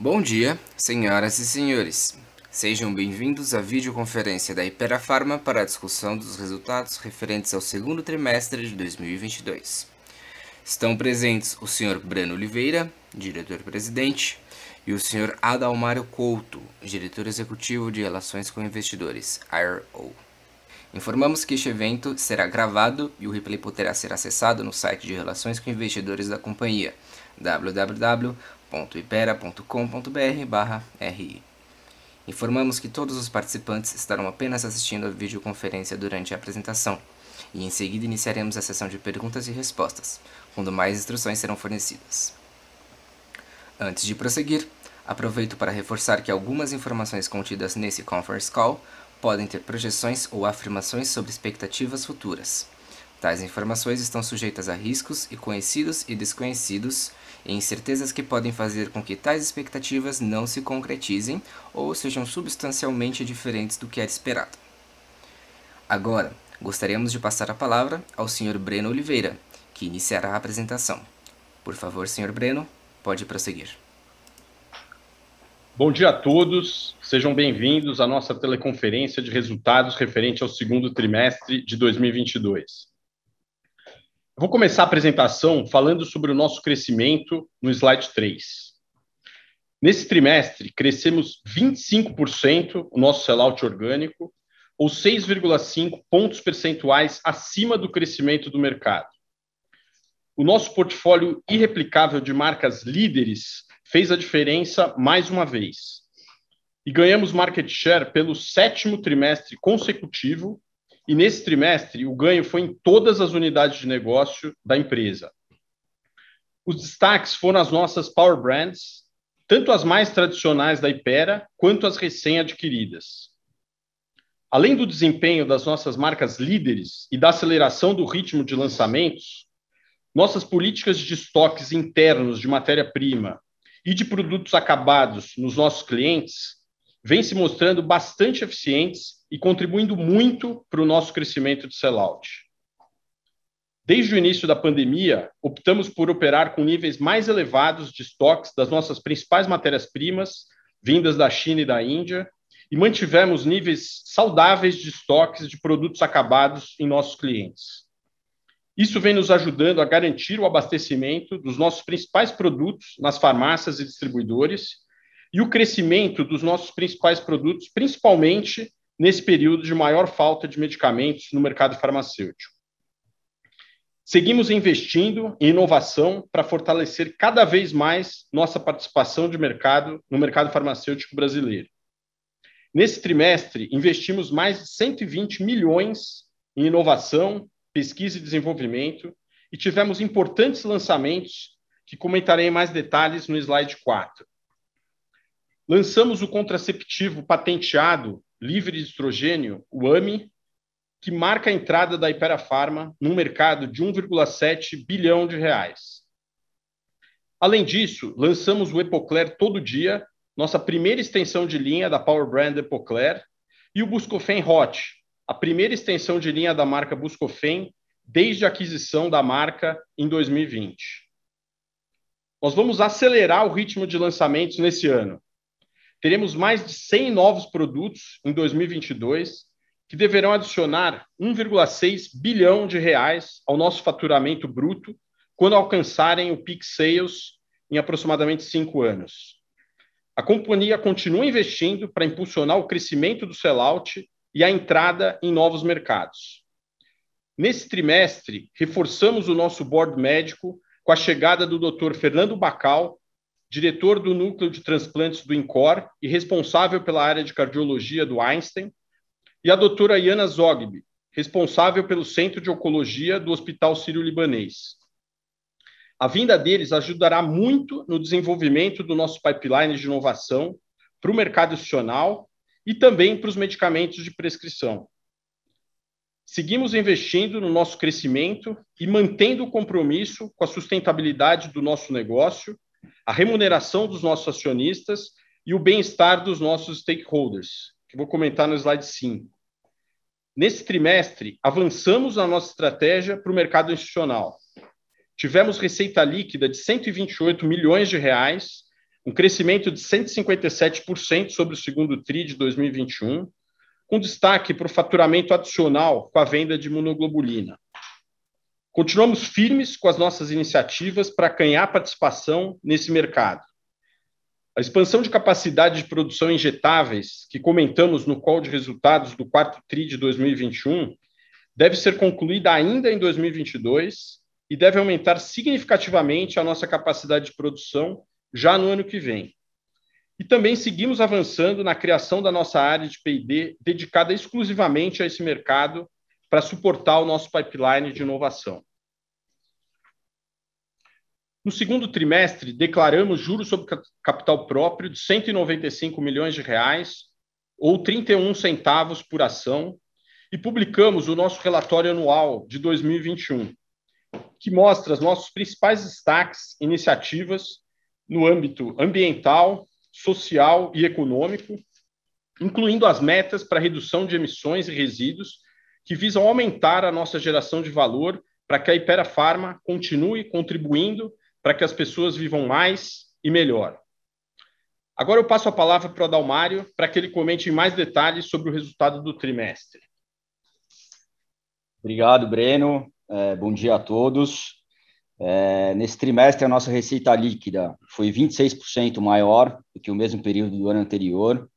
Bom dia, senhoras e senhores. Sejam bem-vindos à videoconferência da Ipera Pharma para a discussão dos resultados referentes ao segundo trimestre de 2022. Estão presentes o Sr. Breno Oliveira, diretor-presidente, e o Sr. Adalmário Couto, diretor executivo de Relações com Investidores, IRO. Informamos que este evento será gravado e o replay poderá ser acessado no site de Relações com Investidores da companhia, www.ipera.com.br/ri. Informamos que todos os participantes estarão apenas assistindo a videoconferência durante a apresentação e em seguida iniciaremos a sessão de perguntas e respostas, quando mais instruções serão fornecidas. Antes de prosseguir, aproveito para reforçar que algumas informações contidas nesse conference call podem ter projeções ou afirmações sobre expectativas futuras. Tais informações estão sujeitas a riscos e conhecidos e desconhecidos, e incertezas que podem fazer com que tais expectativas não se concretizem ou sejam substancialmente diferentes do que era esperado. Agora, gostaríamos de passar a palavra ao Sr. Breno Oliveira, que iniciará a apresentação. Por favor, Sr. Breno, pode prosseguir. Bom dia a todos, sejam bem-vindos à nossa teleconferência de resultados referente ao segundo trimestre de 2022. Eu vou começar a apresentação falando sobre o nosso crescimento no slide 3. Nesse trimestre, crescemos 25% o nosso sellout orgânico, ou 6,5 pontos percentuais acima do crescimento do mercado. O nosso portfólio irreplicável de marcas líderes fez a diferença mais uma vez. E ganhamos market share pelo sétimo trimestre consecutivo, e nesse trimestre o ganho foi em todas as unidades de negócio da empresa. Os destaques foram as nossas power brands, tanto as mais tradicionais da Ipera quanto as recém-adquiridas. Além do desempenho das nossas marcas líderes e da aceleração do ritmo de lançamentos, nossas políticas de estoques internos de matéria-prima e de produtos acabados nos nossos clientes vêm se mostrando bastante eficientes e contribuindo muito para o nosso crescimento de sellout. Desde o início da pandemia, optamos por operar com níveis mais elevados de estoques das nossas principais matérias-primas, vindas da China e da Índia, e mantivemos níveis saudáveis de estoques de produtos acabados em nossos clientes. Isso vem nos ajudando a garantir o abastecimento dos nossos principais produtos nas farmácias e distribuidores e o crescimento dos nossos principais produtos, principalmente nesse período de maior falta de medicamentos no mercado farmacêutico. Seguimos investindo em inovação para fortalecer cada vez mais nossa participação de mercado no mercado farmacêutico brasileiro. Nesse trimestre, investimos mais de 120 milhões em inovação pesquisa e desenvolvimento, e tivemos importantes lançamentos que comentarei em mais detalhes no slide 4. Lançamos o contraceptivo patenteado livre de estrogênio, o AMI, que marca a entrada da Ipera num mercado de 1,7 bilhão de reais. Além disso, lançamos o Epocler Todo Dia, nossa primeira extensão de linha da Power Brand Epocler, e o Buscofen Hot, a primeira extensão de linha da marca Buscofen desde a aquisição da marca em 2020. Nós vamos acelerar o ritmo de lançamentos nesse ano. Teremos mais de 100 novos produtos em 2022 que deverão adicionar 1,6 bilhão de reais ao nosso faturamento bruto quando alcançarem o peak sales em aproximadamente cinco anos. A companhia continua investindo para impulsionar o crescimento do sellout e a entrada em novos mercados. Nesse trimestre, reforçamos o nosso board médico com a chegada do Dr. Fernando Bacal, diretor do núcleo de transplantes do INCOR e responsável pela área de cardiologia do Einstein, e a doutora Iana Zogby, responsável pelo Centro de Oncologia do Hospital Sírio-Libanês. A vinda deles ajudará muito no desenvolvimento do nosso pipeline de inovação para o mercado institucional e também para os medicamentos de prescrição. Seguimos investindo no nosso crescimento e mantendo o compromisso com a sustentabilidade do nosso negócio, a remuneração dos nossos acionistas e o bem-estar dos nossos stakeholders, que vou comentar no slide 5. Nesse trimestre, avançamos na nossa estratégia para o mercado institucional. Tivemos receita líquida de 128 milhões de reais um crescimento de 157% sobre o segundo TRI de 2021, com destaque para o faturamento adicional com a venda de monoglobulina. Continuamos firmes com as nossas iniciativas para ganhar participação nesse mercado. A expansão de capacidade de produção injetáveis, que comentamos no call de resultados do quarto TRI de 2021, deve ser concluída ainda em 2022 e deve aumentar significativamente a nossa capacidade de produção já no ano que vem. E também seguimos avançando na criação da nossa área de P&D dedicada exclusivamente a esse mercado para suportar o nosso pipeline de inovação. No segundo trimestre, declaramos juros sobre capital próprio de 195 milhões de reais ou 31 centavos por ação e publicamos o nosso relatório anual de 2021, que mostra os nossos principais destaques, iniciativas no âmbito ambiental, social e econômico, incluindo as metas para redução de emissões e resíduos, que visam aumentar a nossa geração de valor para que a Ipera Pharma continue contribuindo para que as pessoas vivam mais e melhor. Agora eu passo a palavra para o Adalmário para que ele comente em mais detalhes sobre o resultado do trimestre. Obrigado, Breno. É, bom dia a todos. É, nesse trimestre, a nossa receita líquida foi 26% maior do que o mesmo período do ano anterior,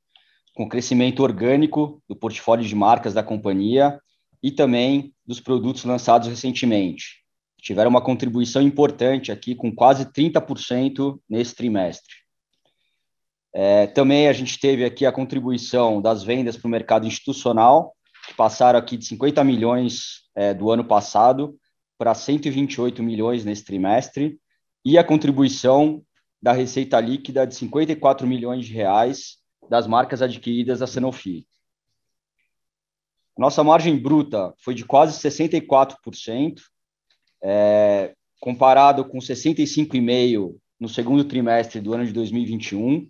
com crescimento orgânico do portfólio de marcas da companhia e também dos produtos lançados recentemente. Tiveram uma contribuição importante aqui, com quase 30% nesse trimestre. É, também a gente teve aqui a contribuição das vendas para o mercado institucional, que passaram aqui de 50 milhões é, do ano passado para 128 milhões nesse trimestre e a contribuição da receita líquida de 54 milhões de reais das marcas adquiridas da Sanofi. Nossa margem bruta foi de quase 64%, é, comparado com 65,5% no segundo trimestre do ano de 2021.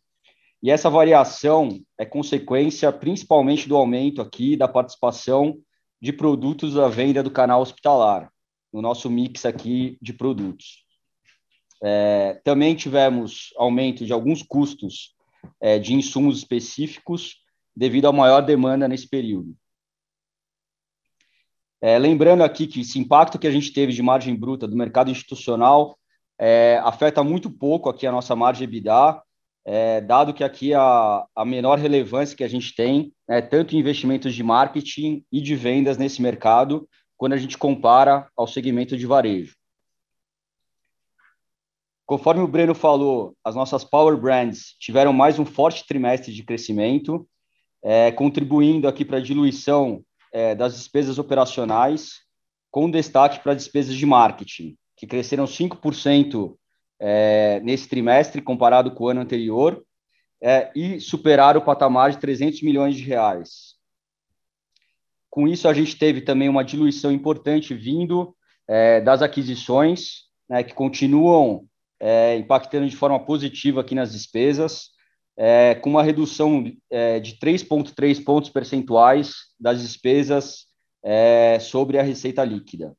E essa variação é consequência principalmente do aumento aqui da participação de produtos à venda do canal hospitalar, no nosso mix aqui de produtos. É, também tivemos aumento de alguns custos é, de insumos específicos devido à maior demanda nesse período. É, lembrando aqui que esse impacto que a gente teve de margem bruta do mercado institucional é, afeta muito pouco aqui a nossa margem EBITDA, é, dado que aqui a, a menor relevância que a gente tem é tanto em investimentos de marketing e de vendas nesse mercado, quando a gente compara ao segmento de varejo. Conforme o Breno falou, as nossas Power Brands tiveram mais um forte trimestre de crescimento, é, contribuindo aqui para a diluição é, das despesas operacionais, com destaque para despesas de marketing, que cresceram 5% é, nesse trimestre comparado com o ano anterior, é, e superaram o patamar de 300 milhões de reais. Com isso, a gente teve também uma diluição importante vindo é, das aquisições, né, que continuam é, impactando de forma positiva aqui nas despesas, é, com uma redução é, de 3,3 pontos percentuais das despesas é, sobre a receita líquida.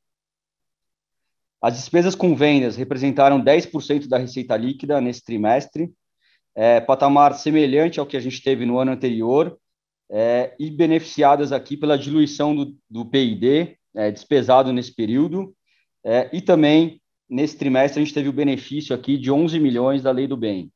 As despesas com vendas representaram 10% da receita líquida nesse trimestre, é, patamar semelhante ao que a gente teve no ano anterior, é, e beneficiadas aqui pela diluição do, do PID, é, despesado nesse período, e também nesse trimestre a gente teve o benefício aqui de 11 milhões da Lei do Bem.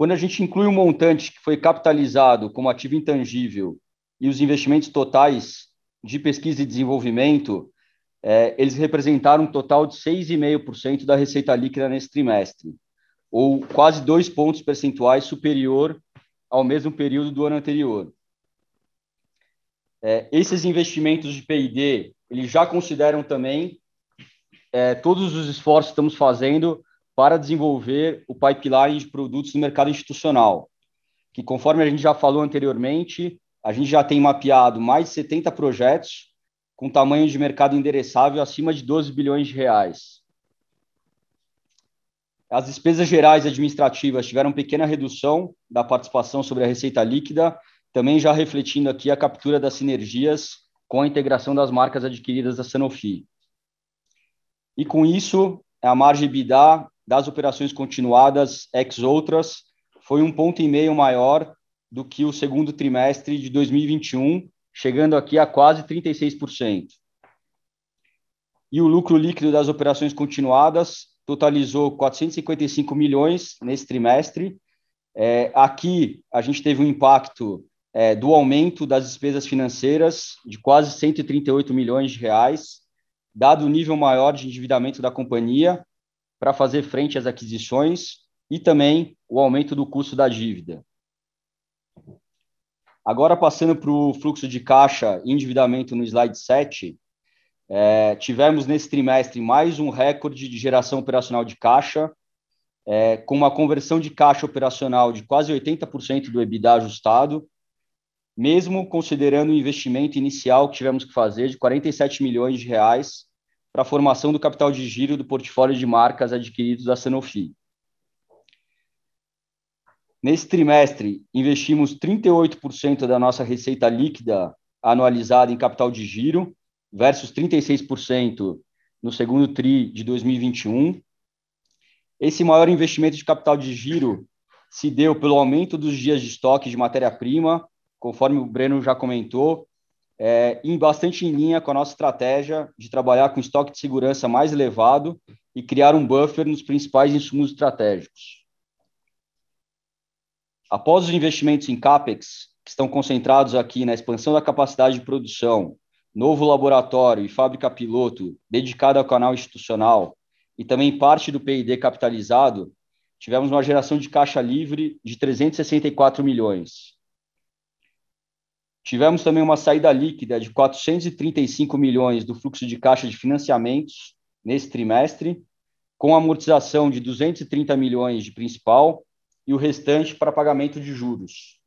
Quando a gente inclui o montante que foi capitalizado como ativo intangível e os investimentos totais de pesquisa e desenvolvimento, é, eles representaram um total de 6,5% da receita líquida nesse trimestre, ou quase dois pontos percentuais superior ao mesmo período do ano anterior. É, esses investimentos de P&D, eles já consideram também é, todos os esforços que estamos fazendo para desenvolver o pipeline de produtos no mercado institucional, que conforme a gente já falou anteriormente, a gente já tem mapeado mais de 70 projetos com tamanho de mercado endereçável acima de 12 bilhões de reais. As despesas gerais administrativas tiveram pequena redução da participação sobre a receita líquida, também já refletindo aqui a captura das sinergias com a integração das marcas adquiridas da Sanofi. E com isso, a margem EBITDA das operações continuadas ex outras foi um ponto e meio maior do que o segundo trimestre de 2021, chegando aqui a quase 36%. E o lucro líquido das operações continuadas totalizou 455 milhões nesse trimestre. É, aqui a gente teve um impacto é, do aumento das despesas financeiras de quase 138 milhões de reais, dado o nível maior de endividamento da companhia para fazer frente às aquisições e também o aumento do custo da dívida. Agora, passando para o fluxo de caixa e endividamento no slide 7, é, tivemos nesse trimestre mais um recorde de geração operacional de caixa, é, com uma conversão de caixa operacional de quase 80% do EBITDA ajustado, mesmo considerando o investimento inicial que tivemos que fazer de 47 milhões de reais para a formação do capital de giro do portfólio de marcas adquiridos da Sanofi. Nesse trimestre, investimos 38% da nossa receita líquida anualizada em capital de giro, versus 36% no segundo TRI de 2021. Esse maior investimento de capital de giro se deu pelo aumento dos dias de estoque de matéria-prima, conforme o Breno já comentou, é, em bastante em linha com a nossa estratégia de trabalhar com estoque de segurança mais elevado e criar um buffer nos principais insumos estratégicos. Após os investimentos em CAPEX, que estão concentrados aqui na expansão da capacidade de produção, novo laboratório e fábrica piloto dedicada ao canal institucional e também parte do PID capitalizado, tivemos uma geração de caixa livre de 364 milhões. Tivemos também uma saída líquida de 435 milhões do fluxo de caixa de financiamentos nesse trimestre, com amortização de 230 milhões de principal e o restante para pagamento de juros.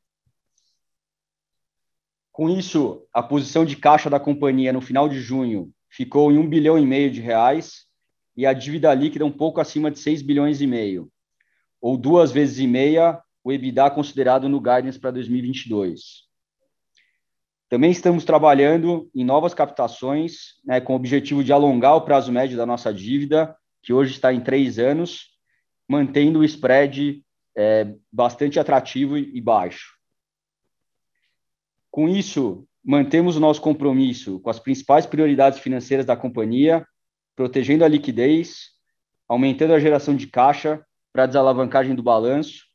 Com isso, a posição de caixa da companhia no final de junho ficou em 1 bilhão e meio de reais e a dívida líquida um pouco acima de 6 bilhões e meio, ou duas vezes e meia o EBITDA considerado no guidance para 2022. Também estamos trabalhando em novas captações, né, com o objetivo de alongar o prazo médio da nossa dívida, que hoje está em três anos, mantendo o spread é, bastante atrativo e baixo. Com isso, mantemos o nosso compromisso com as principais prioridades financeiras da companhia, protegendo a liquidez, aumentando a geração de caixa para a desalavancagem do balanço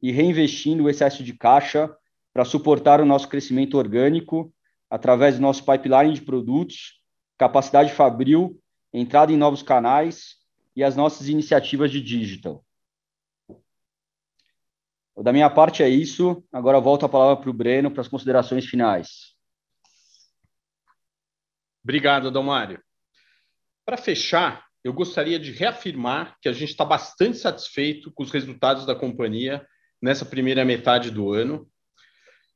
e reinvestindo o excesso de caixa para suportar o nosso crescimento orgânico através do nosso pipeline de produtos, capacidade fabril, entrada em novos canais e as nossas iniciativas de digital. Da minha parte é isso. Agora volto a palavra para o Breno para as considerações finais. Obrigado, Adalmário. Para fechar, eu gostaria de reafirmar que a gente está bastante satisfeito com os resultados da companhia nessa primeira metade do ano.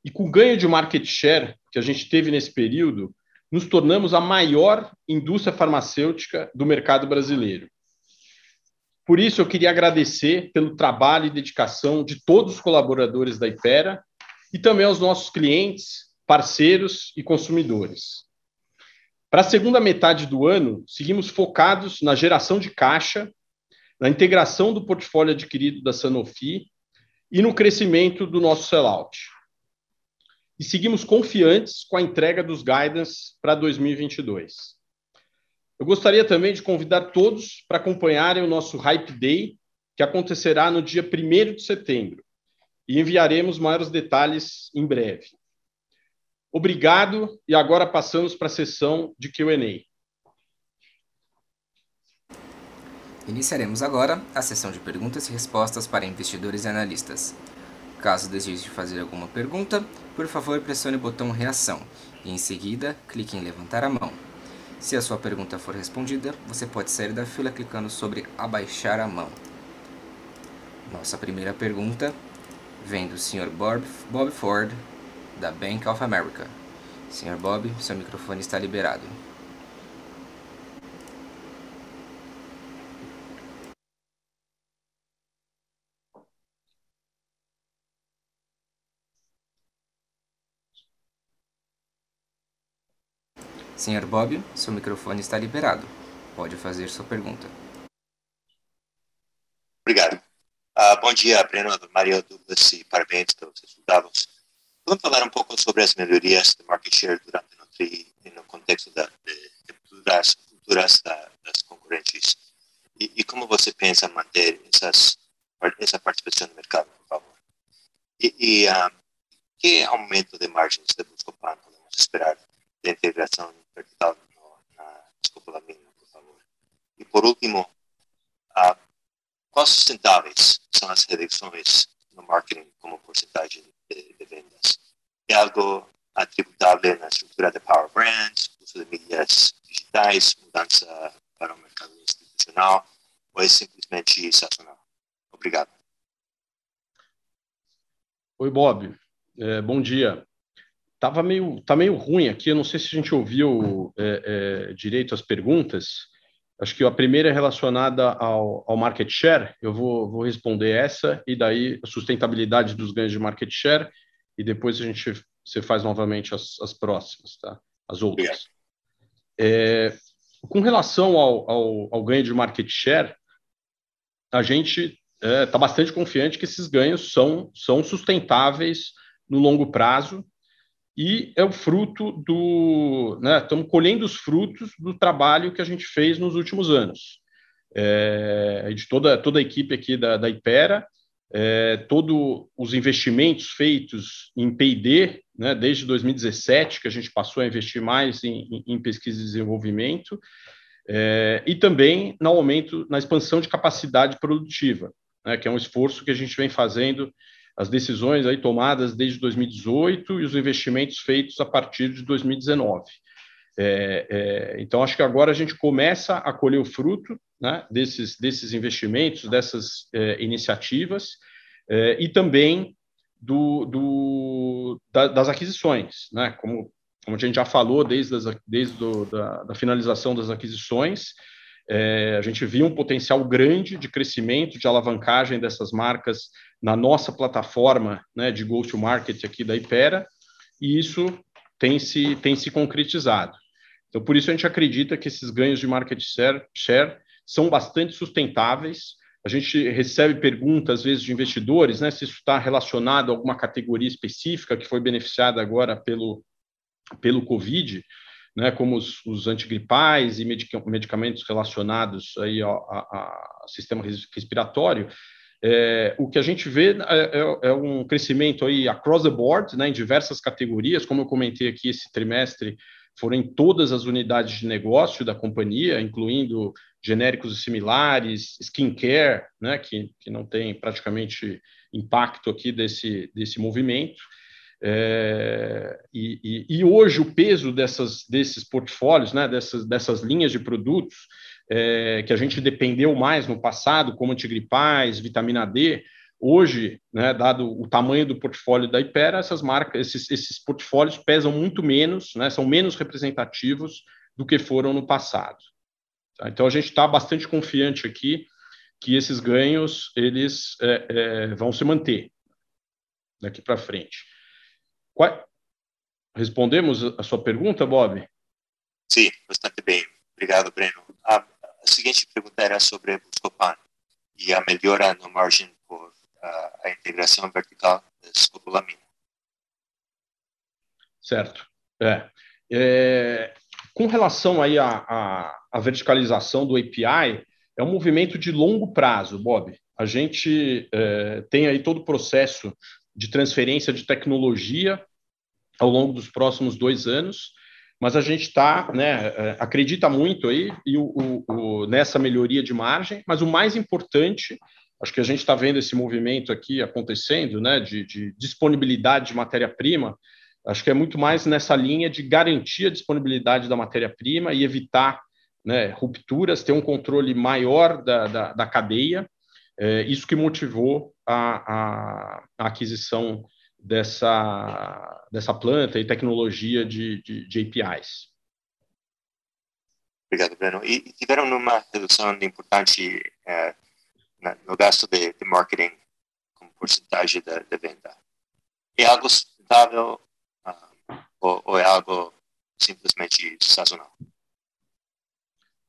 E com o ganho de market share que a gente teve nesse período, nos tornamos a maior indústria farmacêutica do mercado brasileiro. Por isso, eu queria agradecer pelo trabalho e dedicação de todos os colaboradores da Ipera e também aos nossos clientes, parceiros e consumidores. Para a segunda metade do ano, seguimos focados na geração de caixa, na integração do portfólio adquirido da Sanofi e no crescimento do nosso sellout. E seguimos confiantes com a entrega dos guidance para 2022. Eu gostaria também de convidar todos para acompanharem o nosso Hype Day, que acontecerá no dia 1 de setembro, e enviaremos maiores detalhes em breve. Obrigado, e agora passamos para a sessão de QA. Iniciaremos agora a sessão de perguntas e respostas para investidores e analistas. Caso deseje fazer alguma pergunta, por favor pressione o botão Reação e, em seguida, clique em Levantar a mão. Se a sua pergunta for respondida, você pode sair da fila clicando sobre Abaixar a mão. Nossa primeira pergunta vem do Sr. Bob, Bob Ford, da Bank of America. Sr. Bob, seu microfone está liberado. Senhor Bob, seu microfone está liberado. Pode fazer sua pergunta. Obrigado. Uh, bom dia, Breno, Maria Douglas e parabéns pelos resultados. Vamos falar um pouco sobre as melhorias de market share durante o TRI no contexto da, de, da, das concorrentes e, e, como você pensa manter essas, essa participação no mercado, por favor? E, e uh, que aumento de margens de Buscopan podemos esperar de integração no, na escopolamina, por favor? E por último, uh, quais sustentáveis são as reduções no marketing como porcentagem de, de vendas? É algo atributável na estrutura de Power Brands, uso de mídias digitais, mudança para o mercado institucional, ou é simplesmente sazonal? Obrigado. Oi, Bob. É, bom dia. Tava meio, tá meio ruim aqui. Eu não sei se a gente ouviu é, é, direito as perguntas. Acho que a primeira é relacionada ao, ao market share. Eu vou, vou responder essa e daí a sustentabilidade dos ganhos de market share e depois a gente você faz novamente as, as próximas, tá? As outras. É, com relação ao, ao, ao ganho de market share, a gente está é, bastante confiante que esses ganhos são, são sustentáveis no longo prazo e é o fruto do. Né, estamos colhendo os frutos do trabalho que a gente fez nos últimos anos. É, de toda, toda a equipe aqui da, da Ipera, é, todos os investimentos feitos em P&D, né, desde 2017, que a gente passou a investir mais em, em pesquisa e desenvolvimento, é, e também no aumento, na expansão de capacidade produtiva, né, que é um esforço que a gente vem fazendo, as decisões aí tomadas desde 2018 e os investimentos feitos a partir de 2019. É, é, então, acho que agora a gente começa a colher o fruto né, desses, desses investimentos, dessas é, iniciativas, é, e também do, do, da, das aquisições, né, como como a gente já falou desde, as, desde do, da, da, finalização das aquisições, é, a gente viu um potencial grande de crescimento, de alavancagem dessas marcas na nossa plataforma né, de go-to-market aqui da Ipera, e isso tem se, tem se concretizado. Então, por isso a gente acredita que esses ganhos de market share, share são bastante sustentáveis. A gente recebe perguntas, às vezes, de investidores, né, se isso está relacionado a alguma categoria específica que foi beneficiada agora pelo, pelo Covid, né, como os, os antigripais e medicamentos relacionados aí ao, ao, sistema respiratório, é, o que a gente vê é, é, é, um crescimento aí across the board, né, em diversas categorias, como eu comentei aqui esse trimestre, foram em todas as unidades de negócio da companhia, incluindo genéricos similares, skincare, né, que, que não tem praticamente impacto aqui desse, desse movimento, é, e, e, e, hoje o peso dessas, desses portfólios, né, dessas, dessas linhas de produtos é, que a gente dependeu mais no passado, como antigripais, vitamina D, hoje, né, dado o tamanho do portfólio da Ipera, essas marcas, esses, esses portfólios pesam muito menos, né, são menos representativos do que foram no passado. Tá? Então a gente está bastante confiante aqui que esses ganhos eles é, é vão se manter daqui para frente. Qual... Respondemos a sua pergunta, Bob? Sim, bastante bem. Obrigado, Breno. A, a seguinte pergunta era sobre Buscopan e a melhora no margem por a, a integração vertical da escopolamina. Certo. É. é. com relação aí à, à, à verticalização do API, é um movimento de longo prazo, Bob. A gente é, tem aí todo o processo de transferência de tecnologia ao longo dos próximos dois anos, mas a gente está, né, é, acredita muito aí e o, o, o, nessa melhoria de margem, mas o mais importante, acho que a gente está vendo esse movimento aqui acontecendo, né, de, de disponibilidade de matéria-prima, acho que é muito mais nessa linha de garantir a disponibilidade da matéria-prima e evitar né, rupturas, ter um controle maior da, da, da cadeia, é, isso que motivou a, a, a aquisição dessa, dessa planta e tecnologia de, de, de APIs. Obrigado, Breno. E tiveram uma redução importante é, no gasto de, de, marketing como porcentagem da, venda. É algo sustentável uh, ou, ou, é algo simplesmente sazonal?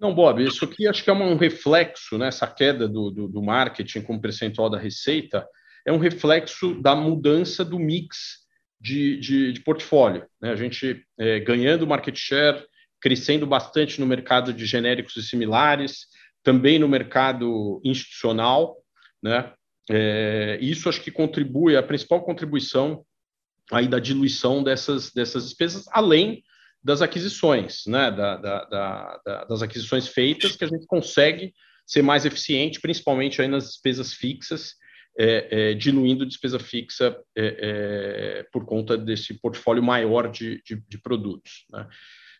Não, Bob, isso aqui acho que é um reflexo, né, essa queda do, do, do marketing como percentual da receita, é um reflexo da mudança do mix de, de, de portfólio. Né? A gente é, ganhando market share, crescendo bastante no mercado de genéricos e similares, também no mercado institucional, né? É, isso acho que contribui, a principal contribuição aí da diluição dessas, dessas despesas, além das aquisições, né? Da, da, da, das aquisições feitas, que a gente consegue ser mais eficiente, principalmente aí nas despesas fixas, é, é, diluindo despesa fixa é, é, por conta desse portfólio maior de, de, de produtos. Né?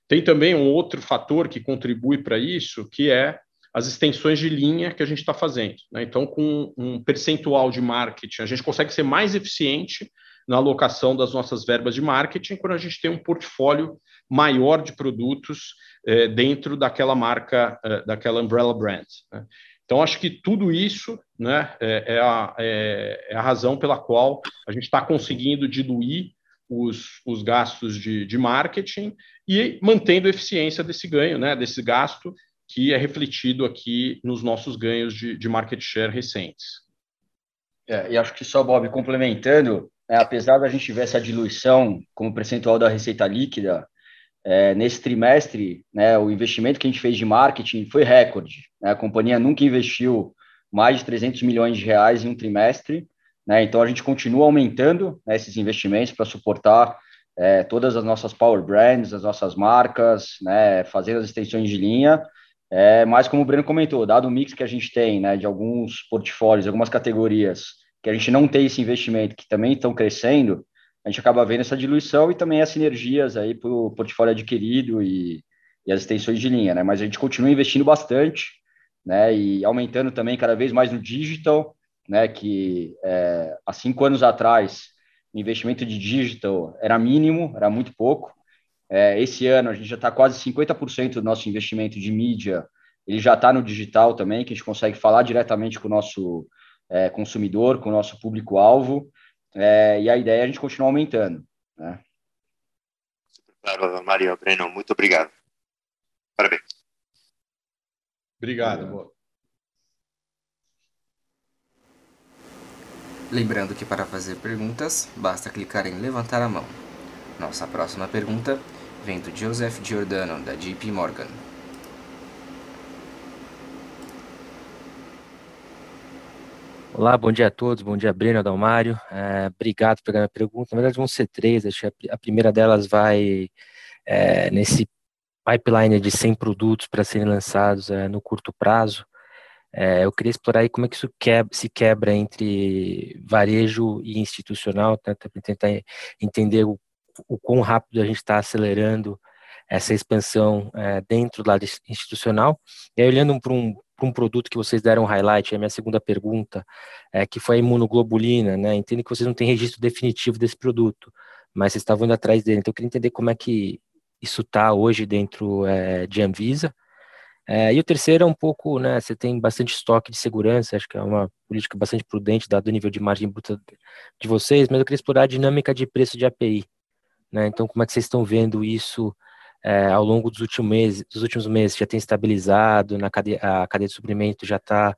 Tem também um outro fator que contribui para isso, que é as extensões de linha que a gente está fazendo. Né? Então, com um percentual de marketing, a gente consegue ser mais eficiente na alocação das nossas verbas de marketing quando a gente tem um portfólio maior de produtos é, dentro daquela marca, é, daquela umbrella brand. Né? Então, acho que tudo isso né, é, é, a, é, é a razão pela qual a gente está conseguindo diluir os, os gastos de, de, marketing e mantendo a eficiência desse ganho, né, desse gasto, que é refletido aqui nos nossos ganhos de, de market share recentes. É, e acho que só, Bob, complementando, né, apesar da gente ver essa diluição como percentual da receita líquida, é, nesse trimestre, né, o investimento que a gente fez de marketing foi recorde. Né, a companhia nunca investiu mais de 300 milhões de reais em um trimestre, né, então a gente continua aumentando né, esses investimentos para suportar é, todas as nossas power brands, as nossas marcas, né, fazer as extensões de linha. É, mas como o Breno comentou, dado o mix que a gente tem né, de alguns portfólios, algumas categorias, que a gente não tem esse investimento, que também estão crescendo, a gente acaba vendo essa diluição e também as sinergias aí para o portfólio adquirido e, e, as extensões de linha, né? Mas a gente continua investindo bastante, né? E aumentando também cada vez mais no digital, né? Que é, há cinco anos atrás o investimento de digital era mínimo, era muito pouco. É, esse ano a gente já está quase 50% do nosso investimento de mídia, ele já está no digital também, que a gente consegue falar diretamente com o nosso é, consumidor, com o nosso público-alvo. É, e a ideia é a gente continuar aumentando. Né? Claro, Mário, Breno, muito obrigado. Parabéns. Obrigado. Lembrando que para fazer perguntas, basta clicar em levantar a mão. Nossa próxima pergunta vem do Joseph Giordano, da JP Morgan. Olá, bom dia a todos, bom dia Breno, Dalmário, é, obrigado minha pergunta, na verdade vão ser três, acho que a, primeira delas vai é, nesse pipeline de 100 produtos para serem lançados é, no curto prazo, é, eu queria explorar aí como é que isso quebra, se quebra entre varejo e institucional, tá, para tentar entender o, o quão rápido a gente está acelerando essa expansão é, dentro do lado institucional, e aí olhando para um para um produto que vocês deram highlight, é a minha segunda pergunta, é, que foi a imunoglobulina, né? Entendo que vocês não têm registro definitivo desse produto, mas vocês estavam indo atrás dele. Então, eu queria entender como é que isso está hoje dentro é, de Anvisa. É, e o terceiro é um pouco, né? Você tem bastante estoque de segurança, acho que é uma política bastante prudente, dado o nível de margem bruta de vocês, mas eu queria explorar a dinâmica de preço de API. Né? Então, como é que vocês estão vendo isso é, ao longo dos últimos meses, dos últimos meses já tem estabilizado, na cadeia, a cadeia de suprimento já está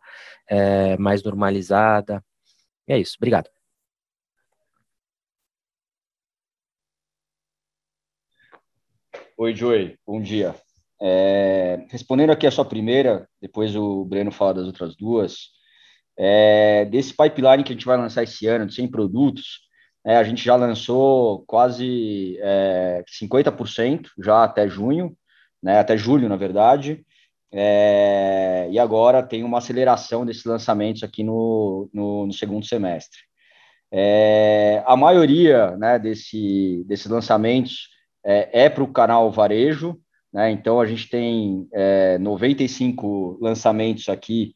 é, mais normalizada. E é isso. Obrigado. Oi, Joey. Bom dia. É, respondendo aqui a sua primeira, depois o Breno fala das outras duas. É, desse pipeline que a gente vai lançar esse ano, de 100 produtos, é, a gente já lançou quase é, 50% já até junho, né, até julho, na verdade. É, e agora tem uma aceleração desses lançamentos aqui no, no, no segundo semestre. É, a maioria né, desse, desses lançamentos é, é para o canal varejo, né, então a gente tem 95 é, lançamentos aqui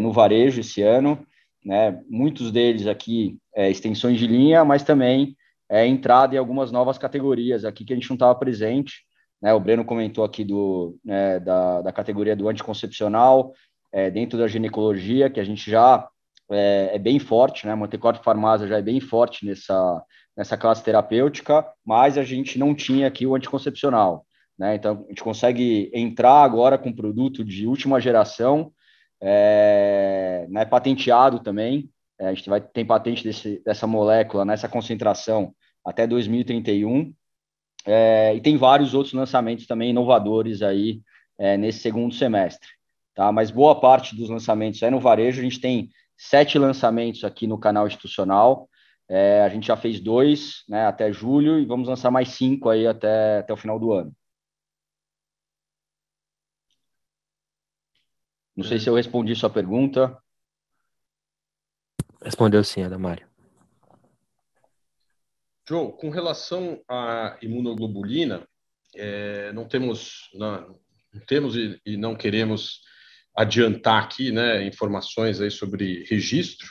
no varejo esse ano, né, muitos deles aqui é, extensões de linha, mas também é, entrada em algumas novas categorias aqui que a gente não estava presente. Né, o Breno comentou aqui do, né, da, da categoria do anticoncepcional, é, dentro da ginecologia, que a gente já é, é bem forte, né, Montecorte Farmácia já é bem forte nessa, nessa classe terapêutica, mas a gente não tinha aqui o anticoncepcional. né? Então a gente consegue entrar agora com produto de última geração, é, né, patenteado também. É, a gente vai tem patente desse, dessa molécula nessa concentração até 2031. É, e tem vários outros lançamentos também inovadores aí é, nesse segundo semestre. Tá? Mas boa parte dos lançamentos é no varejo. A gente tem sete lançamentos aqui no canal institucional. É, a gente já fez dois né, até julho e vamos lançar mais cinco aí até, até o final do ano. Não sei se eu respondi sua pergunta. Respondeu sim, Adamário. Joe, com relação à imunoglobulina, é, não temos, não, não temos e, e, não queremos adiantar aqui né, informações aí sobre registro,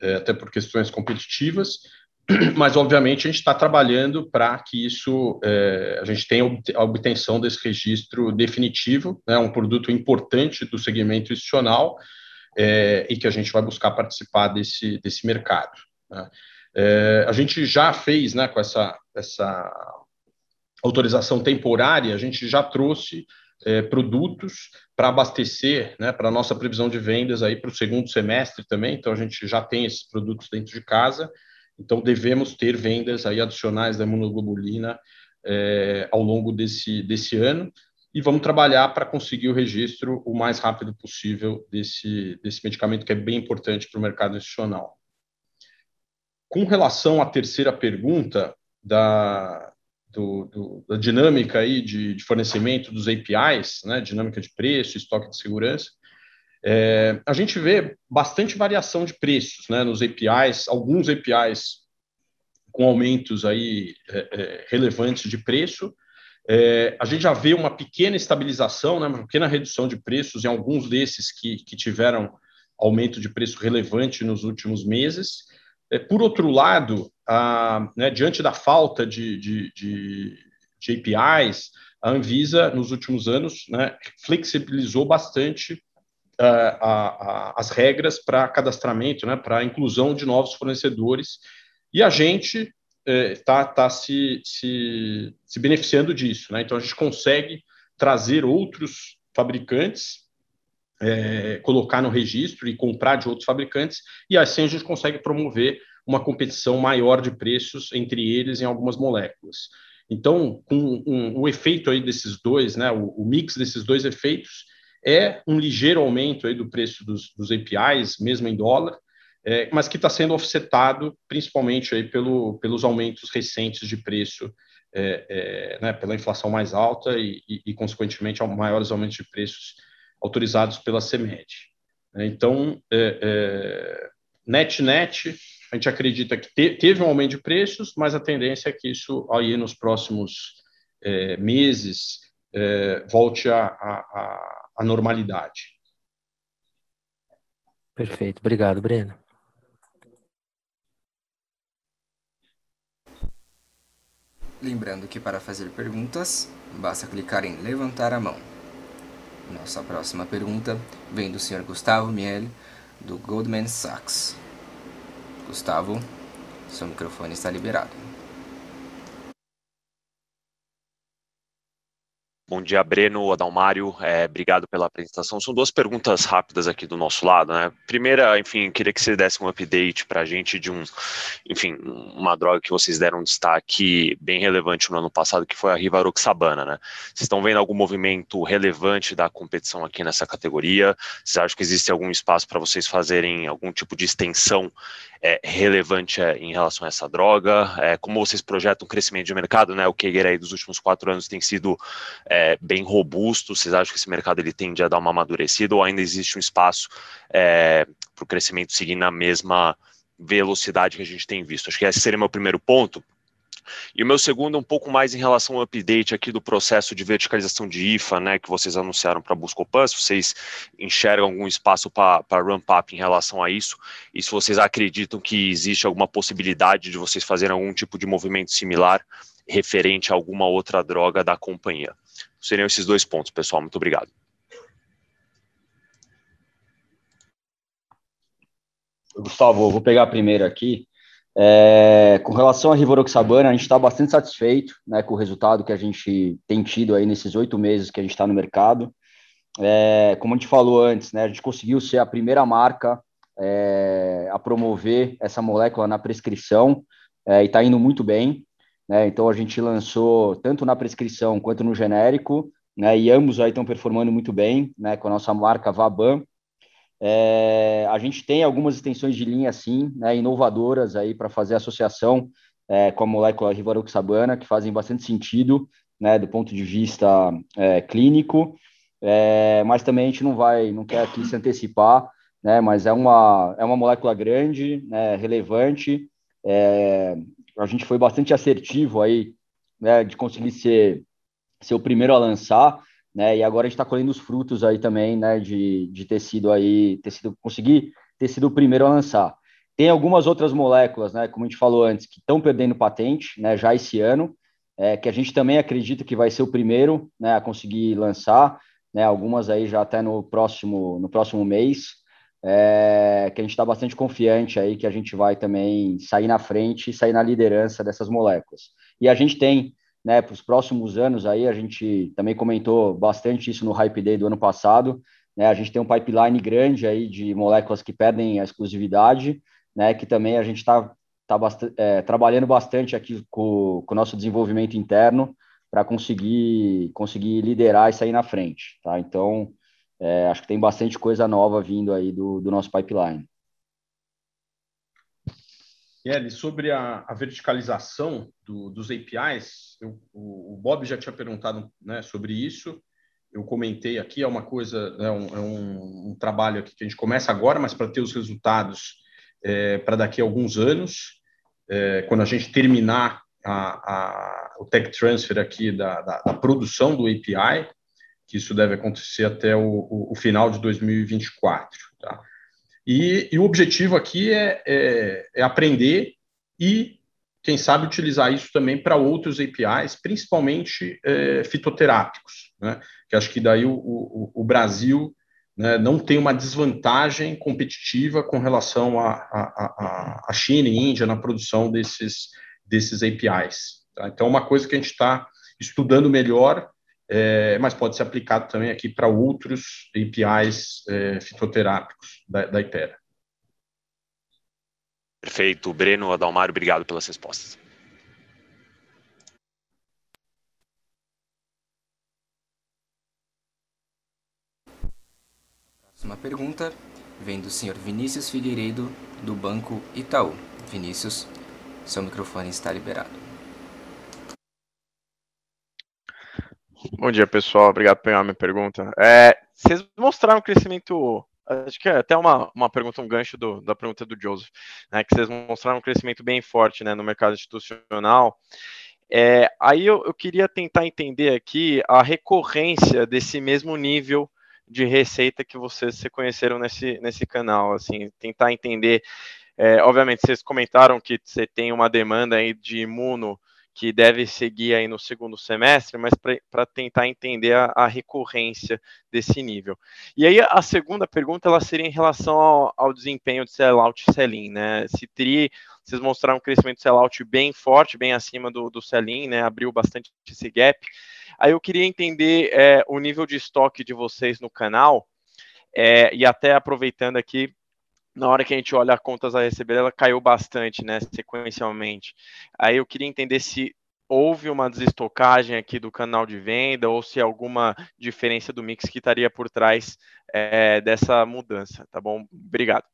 é, até por questões competitivas, mas obviamente a gente está trabalhando para que isso é, a gente tenha a obtenção desse registro definitivo, né, um produto importante do segmento institucional é, e que a gente vai buscar participar desse, desse mercado. Né. É, a gente já fez, né, com essa, essa autorização temporária, a gente já trouxe é, produtos para abastecer, né, para nossa previsão de vendas aí para o segundo semestre também. Então a gente já tem esses produtos dentro de casa. Então devemos ter vendas aí adicionais da imunoglobulina é, ao longo desse desse ano e vamos trabalhar para conseguir o registro o mais rápido possível desse desse medicamento que é bem importante para o mercado institucional. Com relação à terceira pergunta da do, do, da dinâmica aí de, de, fornecimento dos APIs, né, dinâmica de preço, estoque de segurança, é, a gente vê bastante variação de preços né, nos APIs, alguns APIs com aumentos aí é, é, relevantes de preço. É, a gente já vê uma pequena estabilização, né, uma pequena redução de preços em alguns desses que, que tiveram aumento de preço relevante nos últimos meses. É, por outro lado, a, né, diante da falta de, de, de, de, APIs, a Anvisa, nos últimos anos, né, flexibilizou bastante a, a, as regras para cadastramento, né, para inclusão de novos fornecedores, e a gente está é, tá se, se, se beneficiando disso. Né? Então, a gente consegue trazer outros fabricantes é, colocar no registro e comprar de outros fabricantes, e assim a gente consegue promover uma competição maior de preços entre eles em algumas moléculas. Então, com um, o efeito aí desses dois, né, o, o, mix desses dois efeitos é um ligeiro aumento aí do preço dos, dos APIs, mesmo em dólar, é, mas que está sendo offsetado principalmente aí pelo, pelos aumentos recentes de preço, é, é, né, pela inflação mais alta e, e, e, consequentemente, maiores aumentos de preços autorizados pela CEMED. Então, net-net, é, é, a gente acredita que te, teve um aumento de preços, mas a tendência é que isso aí nos próximos é, meses é, volte à normalidade. Perfeito, obrigado, Breno. Lembrando que para fazer perguntas, basta clicar em levantar a mão. Nossa próxima pergunta vem do Sr. Gustavo Miele, do Goldman Sachs. Gustavo, seu microfone está liberado. Bom dia, Breno, Adalmário, é, obrigado pela apresentação. São duas perguntas rápidas aqui do nosso lado, né? Primeira, enfim, queria que você desse um update para a gente de um, enfim, uma droga que vocês deram destaque bem relevante no ano passado, que foi a Rivaroxabana, né? Vocês estão vendo algum movimento relevante da competição aqui nessa categoria? Vocês acham que existe algum espaço para vocês fazerem algum tipo de extensão é, relevante é, em relação a essa droga? É, como vocês projetam o crescimento de mercado, né? O Keiger aí dos últimos quatro anos tem sido é, bem robusto. Vocês acham que esse mercado ele tende a dar uma amadurecida ou ainda existe um espaço é, para o crescimento seguir na mesma velocidade que a gente tem visto? Acho que esse seria meu primeiro ponto. E o meu segundo, um pouco mais em relação ao update aqui do processo de verticalização de IFA, né, que vocês anunciaram para a Buscopan, se vocês enxergam algum espaço para ramp up em relação a isso, e se vocês acreditam que existe alguma possibilidade de vocês fazerem algum tipo de movimento similar referente a alguma outra droga da companhia. Seriam esses dois pontos, pessoal. Muito obrigado. Gustavo, vou pegar primeiro aqui. É, com relação à Rivaroxabana, a gente está bastante satisfeito né, com o resultado que a gente tem tido aí nesses oito meses que a gente está no mercado. É, como a gente falou antes, né, a gente conseguiu ser a primeira marca é, a promover essa molécula na prescrição é, e está indo muito bem. Né, então a gente lançou tanto na prescrição quanto no genérico, né, e ambos aí estão performando muito bem, né, com a nossa marca Vaban. É, a gente tem algumas extensões de linha, sim, né, inovadoras aí para fazer associação é, com a molécula rivaroxabana, que fazem bastante sentido, né, do ponto de vista é, clínico, é, mas também a gente não vai, não quer aqui se antecipar, né, mas é uma, é uma molécula grande, né, relevante, é, a gente foi bastante assertivo aí, né, de conseguir ser, ser o primeiro a lançar, né? E agora a gente está colhendo os frutos aí também, né? De, de ter sido aí, ter sido, conseguir ter sido o primeiro a lançar. Tem algumas outras moléculas, né? Como a gente falou antes, que estão perdendo patente, né? Já esse ano, é, que a gente também acredita que vai ser o primeiro, né? A conseguir lançar, né? Algumas aí já até no próximo, no próximo mês. É, que a gente está bastante confiante aí que a gente vai também sair na frente e sair na liderança dessas moléculas. E a gente tem né, para os próximos anos aí, a gente também comentou bastante isso no Hype Day do ano passado, né, a gente tem um pipeline grande aí de moléculas que perdem a exclusividade, né, que também a gente está tá, tá é, trabalhando bastante aqui com, com o nosso desenvolvimento interno para conseguir, conseguir liderar e sair na frente, tá? Então, é, acho que tem bastante coisa nova vindo aí do, do nosso pipeline. Kelly, sobre a, a verticalização do, dos APIs, eu, o, o, Bob já tinha perguntado né, sobre isso. Eu comentei aqui, é uma coisa, né, um, é um, um, trabalho aqui que a gente começa agora, mas para ter os resultados é, para daqui a alguns anos, é, quando a gente terminar a, a, o tech transfer aqui da, da, da, produção do API, que isso deve acontecer até o, o, o final de 2024. Tá? E, e o objetivo aqui é, é, é, aprender e, quem sabe, utilizar isso também para outros APIs, principalmente é, fitoterápicos, né? que acho que daí o, o, o Brasil né, não tem uma desvantagem competitiva com relação à China e Índia na produção desses, desses APIs. Tá? Então, é uma coisa que a gente está estudando melhor é, mas pode ser aplicado também aqui para outros APIs é, fitoterápicos da, da Itera. Perfeito. Breno, Adalmário, obrigado pelas respostas. Próxima pergunta vem do senhor Vinícius Figueiredo, do Banco Itaú. Vinícius, seu microfone está liberado. Bom dia, pessoal. Obrigado por pegar minha pergunta. É, vocês mostraram um crescimento. Acho que é até uma, uma pergunta, um gancho do, da pergunta do Joseph, né, que vocês mostraram um crescimento bem forte né, no mercado institucional. É, aí eu, eu queria tentar entender aqui a recorrência desse mesmo nível de receita que vocês se conheceram nesse, nesse canal, assim, tentar entender. É, obviamente, vocês comentaram que você tem uma demanda aí de imuno que deve seguir aí no segundo semestre, mas para tentar entender a, a, recorrência desse nível. E aí a segunda pergunta ela seria em relação ao, ao desempenho de sellout e sell-in, né? Se TRI, vocês mostraram um crescimento de sellout bem forte, bem acima do, do sell-in, né? Abriu bastante esse gap. Aí eu queria entender é, o nível de estoque de vocês no canal, é, e até aproveitando aqui, na hora que a gente olha as contas a receber, ela caiu bastante, né, sequencialmente. Aí eu queria entender se houve uma desestocagem aqui do canal de venda ou se alguma diferença do mix que estaria por trás é, dessa mudança, tá bom? Obrigado.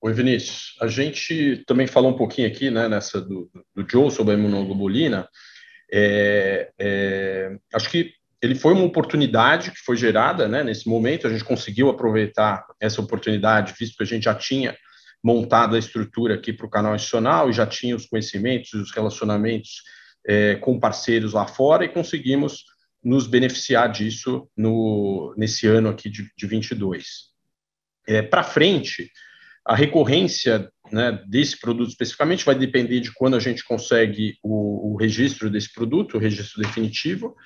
Oi, Vinícius. A gente também falou um pouquinho aqui, né, nessa do, do Joe sobre a imunoglobulina. É, é, acho que ele foi uma oportunidade que foi gerada né, nesse momento, a gente conseguiu aproveitar essa oportunidade, visto que a gente já tinha montado a estrutura aqui para o canal institucional e já tinha os conhecimentos e os relacionamentos é, com parceiros lá fora e conseguimos nos beneficiar disso no, nesse ano aqui de, de 22. É, para frente, a recorrência né, desse produto especificamente vai depender de quando a gente consegue o, o registro desse produto, o registro definitivo,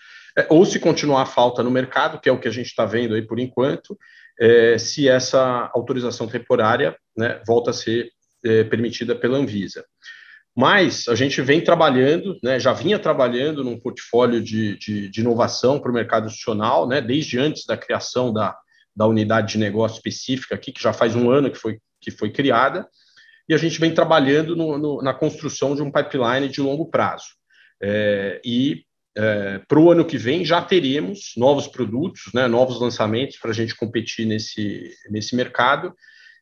ou se continuar a falta no mercado, que é o que a gente está vendo aí por enquanto, é, se essa autorização temporária né, volta a ser é, permitida pela Anvisa. Mas a gente vem trabalhando, né, já vinha trabalhando num portfólio de, de, de inovação para o mercado institucional, né, desde antes da criação da, da unidade de negócio específica aqui, que já faz um ano que foi, que foi criada, e a gente vem trabalhando no, no, na construção de um pipeline de longo prazo. É, e é, para o ano que vem já teremos novos produtos, né, novos lançamentos para a gente competir nesse, nesse mercado,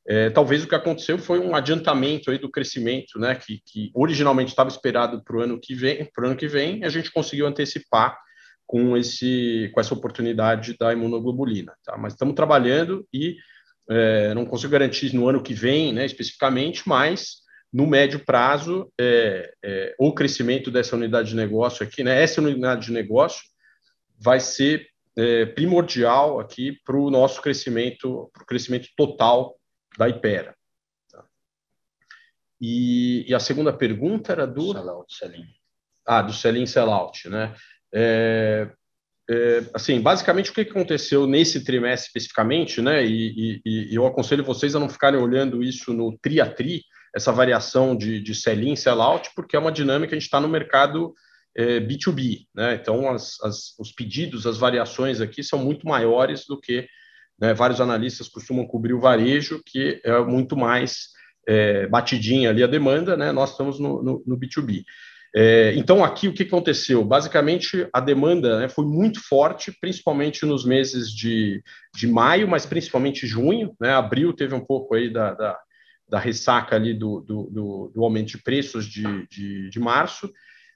é, talvez o que aconteceu foi um adiantamento aí do crescimento, né, que, que originalmente estava esperado para o ano que vem, para ano que vem, a gente conseguiu antecipar com esse com essa oportunidade da imunoglobulina, tá? Mas estamos trabalhando e é, não consigo garantir no ano que vem, né, especificamente, mas no médio prazo é, é, o crescimento dessa unidade de negócio aqui, né, essa unidade de negócio vai ser é, primordial aqui para o nosso crescimento, para o crescimento total da Ipera. Tá? E, e, a segunda pergunta era do... Sellout. Ah, do Selim Sellout, né? É, é, assim, basicamente o que aconteceu nesse trimestre especificamente, né? E, e, e, eu aconselho vocês a não ficarem olhando isso no tri a tri, essa variação de, de sell-in, sell-out, porque é uma dinâmica a gente está no mercado é, B2B, né? Então, as, as, os pedidos, as variações aqui são muito maiores do que né, vários analistas costumam cobrir o varejo, que é muito mais é, batidinha ali a demanda, né? Nós estamos no, no, no B2B. É, então, aqui o que aconteceu? Basicamente, a demanda né, foi muito forte, principalmente nos meses de, de maio, mas principalmente junho. Né, abril teve um pouco aí da, da, da ressaca ali do, do, do, do, aumento de preços de, de, de março.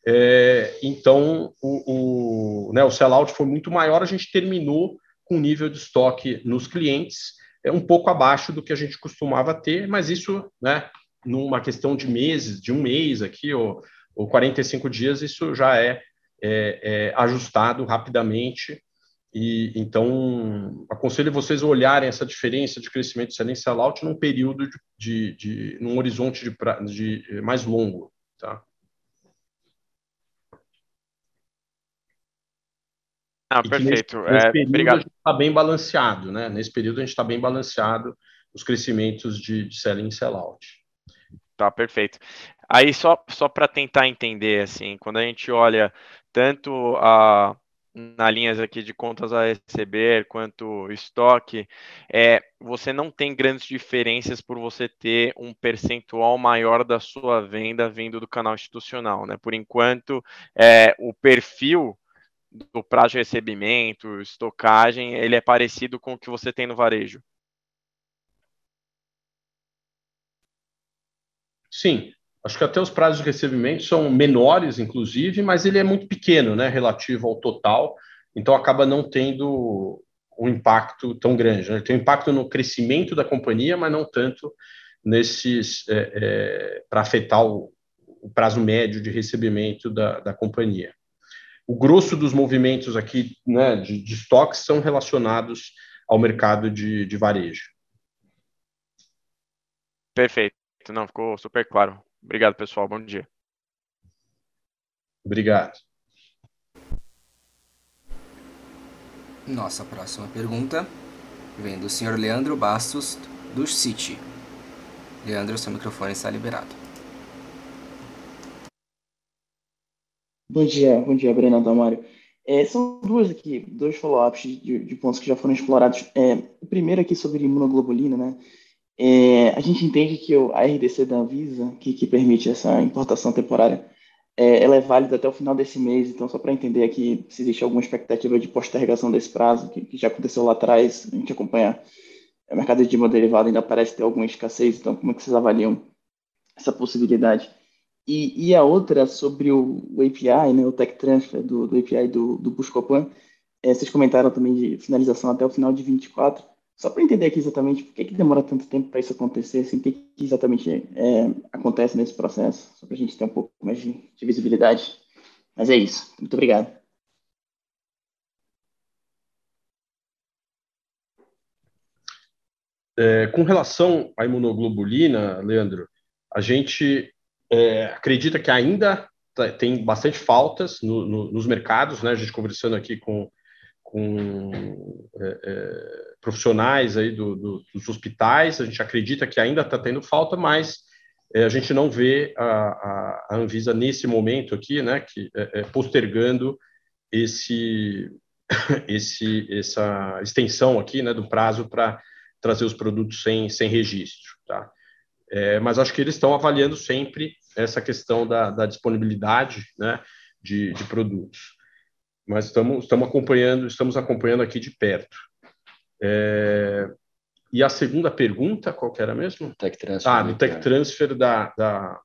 É, então, o, o, né, o sellout foi muito maior, a gente terminou com nível de estoque nos clientes é um pouco abaixo do que a gente costumava ter, mas isso, né, numa questão de meses, de um mês aqui, ou, ou 45 dias, isso já é, é, é ajustado rapidamente. E então aconselho vocês a olharem essa diferença de crescimento de selling sellout num período de, de, de num horizonte de, de mais longo, tá? Ah, perfeito. Nesse, nesse é, período obrigado. a gente está bem balanceado, né? Nesse período a gente está bem balanceado os crescimentos de, de selling e sellout. Tá, perfeito. Aí só, só para tentar entender, assim, quando a gente olha tanto a na linhas aqui de contas a receber quanto estoque, é, você não tem grandes diferenças por você ter um percentual maior da sua venda vindo do canal institucional, né? Por enquanto, é, o perfil do prazo de recebimento, estocagem, ele é parecido com o que você tem no varejo? Sim, acho que até os prazos de recebimento são menores, inclusive, mas ele é muito pequeno, né, relativo ao total, então acaba não tendo um impacto tão grande. Né? Ele tem um impacto no crescimento da companhia, mas não tanto nesses é, é, para afetar o, o, prazo médio de recebimento da, da companhia o grosso dos movimentos aqui né, de, de estoques são relacionados ao mercado de, de varejo. Perfeito. Não, ficou super claro. Obrigado, pessoal. Bom dia. Obrigado. Nossa próxima pergunta vem do senhor Leandro Bastos, do City. Leandro, seu microfone está liberado. Bom dia, bom dia, Brena Damário. É, são duas aqui, dois follow-ups de, de, pontos que já foram explorados. É, o primeiro aqui sobre imunoglobulina, né? É, a gente entende que o, a RDC da Anvisa, que, que permite essa importação temporária, é, ela é válida até o final desse mês. Então, só para entender aqui se existe alguma expectativa de postergação desse prazo, que, que já aconteceu lá atrás, a gente acompanha o mercado de derivado ainda parece ter alguma escassez. Então, como é que vocês avaliam essa possibilidade? E, e a outra sobre o, o, API, né, o tech transfer do, do API do, do Buscopan, é, vocês comentaram também de finalização até o final de 24. Só para entender aqui exatamente por que, que demora tanto tempo para isso acontecer, assim, o que, exatamente é, acontece nesse processo, só para a gente ter um pouco mais de, de visibilidade. Mas é isso. Muito obrigado. É, com relação à imunoglobulina, Leandro, a gente é, acredita que ainda tá, tem bastante faltas no, no, nos mercados, né? A gente conversando aqui com, com é, é, profissionais aí do, do, dos hospitais. A gente acredita que ainda está tendo falta, mas é, a gente não vê a, a, Anvisa nesse momento aqui, né, que é, é postergando esse, esse, essa extensão aqui, né, do prazo para trazer os produtos sem, sem registro, tá? É, mas acho que eles estão avaliando sempre essa questão da, da disponibilidade, né, de, de produtos. Mas estamos, estamos acompanhando, estamos acompanhando aqui de perto. É, e a segunda pergunta, qual que era mesmo? Tech transfer. Ah, no tech é. transfer da, da,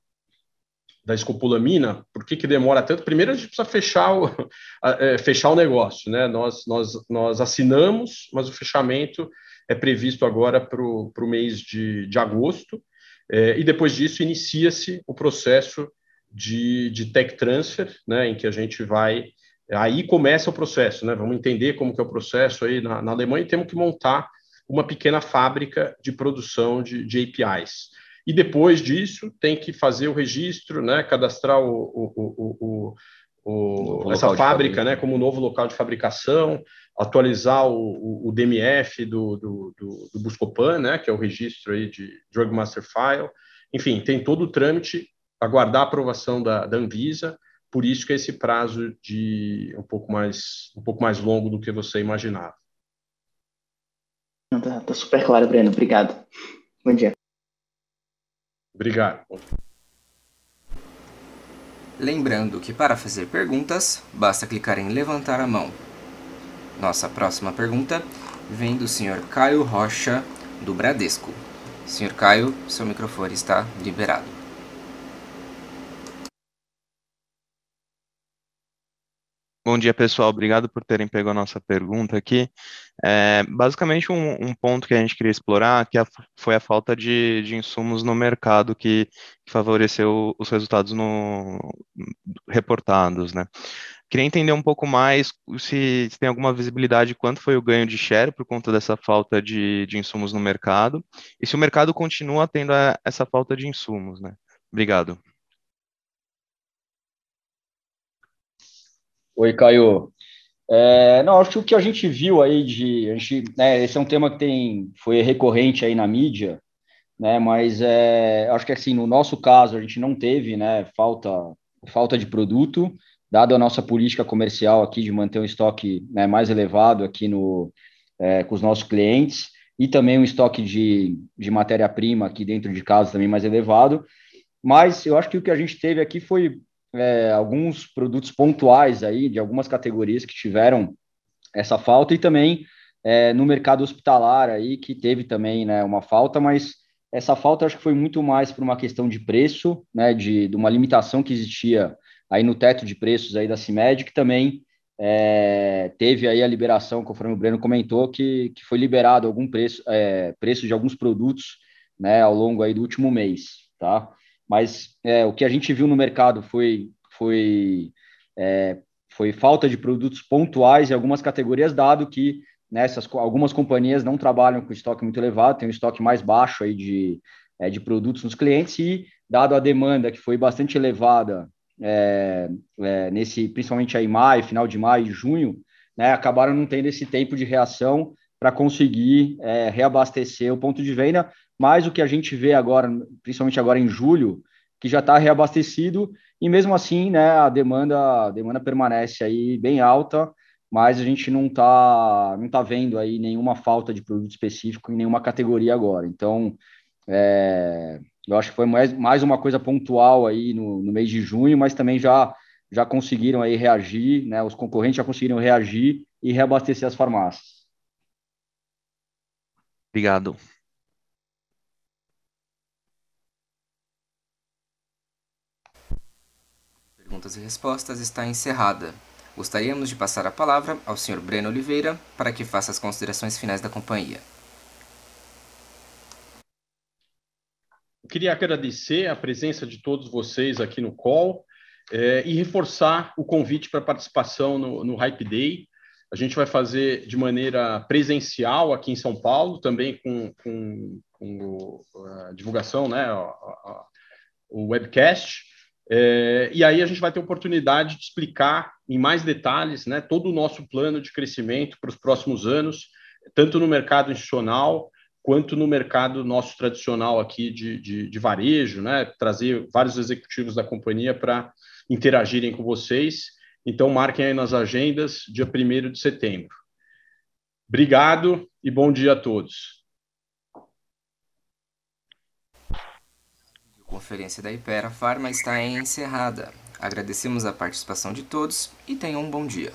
da escopolamina, por que, que demora tanto? Primeiro a gente precisa fechar o, é, fechar o negócio, né? Nós, nós, nós assinamos, mas o fechamento é previsto agora para o mês de, de agosto, é, e depois disso inicia-se o processo de, de tech transfer, né? Em que a gente vai. Aí começa o processo, né? Vamos entender como que é o processo aí na, na Alemanha e temos que montar uma pequena fábrica de produção de, de APIs. E depois disso, tem que fazer o registro, né, cadastrar o, o, o, essa fábrica né, como novo local de fabricação, atualizar o, DMF do, do, do, do, Buscopan, né, que é o registro aí de Drug Master File. Enfim, tem todo o trâmite, aguardar a aprovação da, da Anvisa, por isso que é esse prazo de um pouco mais um pouco mais longo do que você imaginava. Tá, tá super claro, Breno. Obrigado. Bom dia. Obrigado. Lembrando que para fazer perguntas, basta clicar em levantar a mão. Nossa próxima pergunta vem do Sr. Caio Rocha, do Bradesco. Sr. Caio, seu microfone está liberado. Bom dia, pessoal. Obrigado por terem pego a nossa pergunta aqui. É, basicamente, um, um, ponto que a gente queria explorar que a, foi a falta de, de insumos no mercado que, que, favoreceu os resultados no, reportados, né? Queria entender um pouco mais se, se, tem alguma visibilidade quanto foi o ganho de share por conta dessa falta de, de insumos no mercado e se o mercado continua tendo a, essa falta de insumos, né? Obrigado. Oi, Caio. É, não, acho que o que a gente viu aí de. A gente, né, esse é um tema que tem, foi recorrente aí na mídia, né, mas é, acho que assim, no nosso caso, a gente não teve né, falta, falta de produto, dado a nossa política comercial aqui de manter um estoque né, mais elevado aqui no, é, com os nossos clientes, e também um estoque de, de matéria-prima aqui dentro de casa também mais elevado. Mas eu acho que o que a gente teve aqui foi é, alguns produtos pontuais aí de algumas categorias que tiveram essa falta e também é, no mercado hospitalar aí que teve também né, uma falta, mas essa falta acho que foi muito mais por uma questão de preço, né, de, de uma limitação que existia aí no teto de preços aí da CIMED, que também é, teve aí a liberação, conforme o Breno comentou, que, que foi liberado algum preço, é, preço de alguns produtos né, ao longo aí do último mês, tá? Mas é, o que a gente viu no mercado foi, foi, é, foi falta de produtos pontuais em algumas categorias, dado que nessas algumas companhias não trabalham com estoque muito elevado, tem um estoque mais baixo aí de, é, de produtos nos clientes e dado a demanda que foi bastante elevada é, é, nesse, principalmente aí maio, final de maio e junho, né, acabaram não tendo esse tempo de reação para conseguir é, reabastecer o ponto de venda, mas o que a gente vê agora, principalmente agora em julho, que já está reabastecido, e mesmo assim, né, a demanda, a demanda permanece aí bem alta, mas a gente não está não tá vendo aí nenhuma falta de produto específico em nenhuma categoria agora. Então, é, eu acho que foi mais, mais uma coisa pontual aí no, no mês de junho, mas também já, já conseguiram aí reagir, né, os concorrentes já conseguiram reagir e reabastecer as farmácias. Obrigado. Perguntas e respostas está encerrada. Gostaríamos de passar a palavra ao Sr. Breno Oliveira para que faça as considerações finais da companhia. Queria agradecer a presença de todos vocês aqui no call é, e reforçar o convite para participação no, no Hype Day. A gente vai fazer de maneira presencial aqui em São Paulo, também com, com, com a divulgação, né, a, a, o webcast. É, e aí a gente vai ter oportunidade de explicar em mais detalhes né, todo o nosso plano de crescimento para os próximos anos, tanto no mercado institucional quanto no mercado nosso tradicional aqui de, de, de varejo, né, trazer vários executivos da companhia para interagirem com vocês. Então, marquem aí nas agendas, dia 1 de setembro. Obrigado e bom dia a todos. Conferência da Ipera Farma está encerrada. Agradecemos a participação de todos e tenham um bom dia.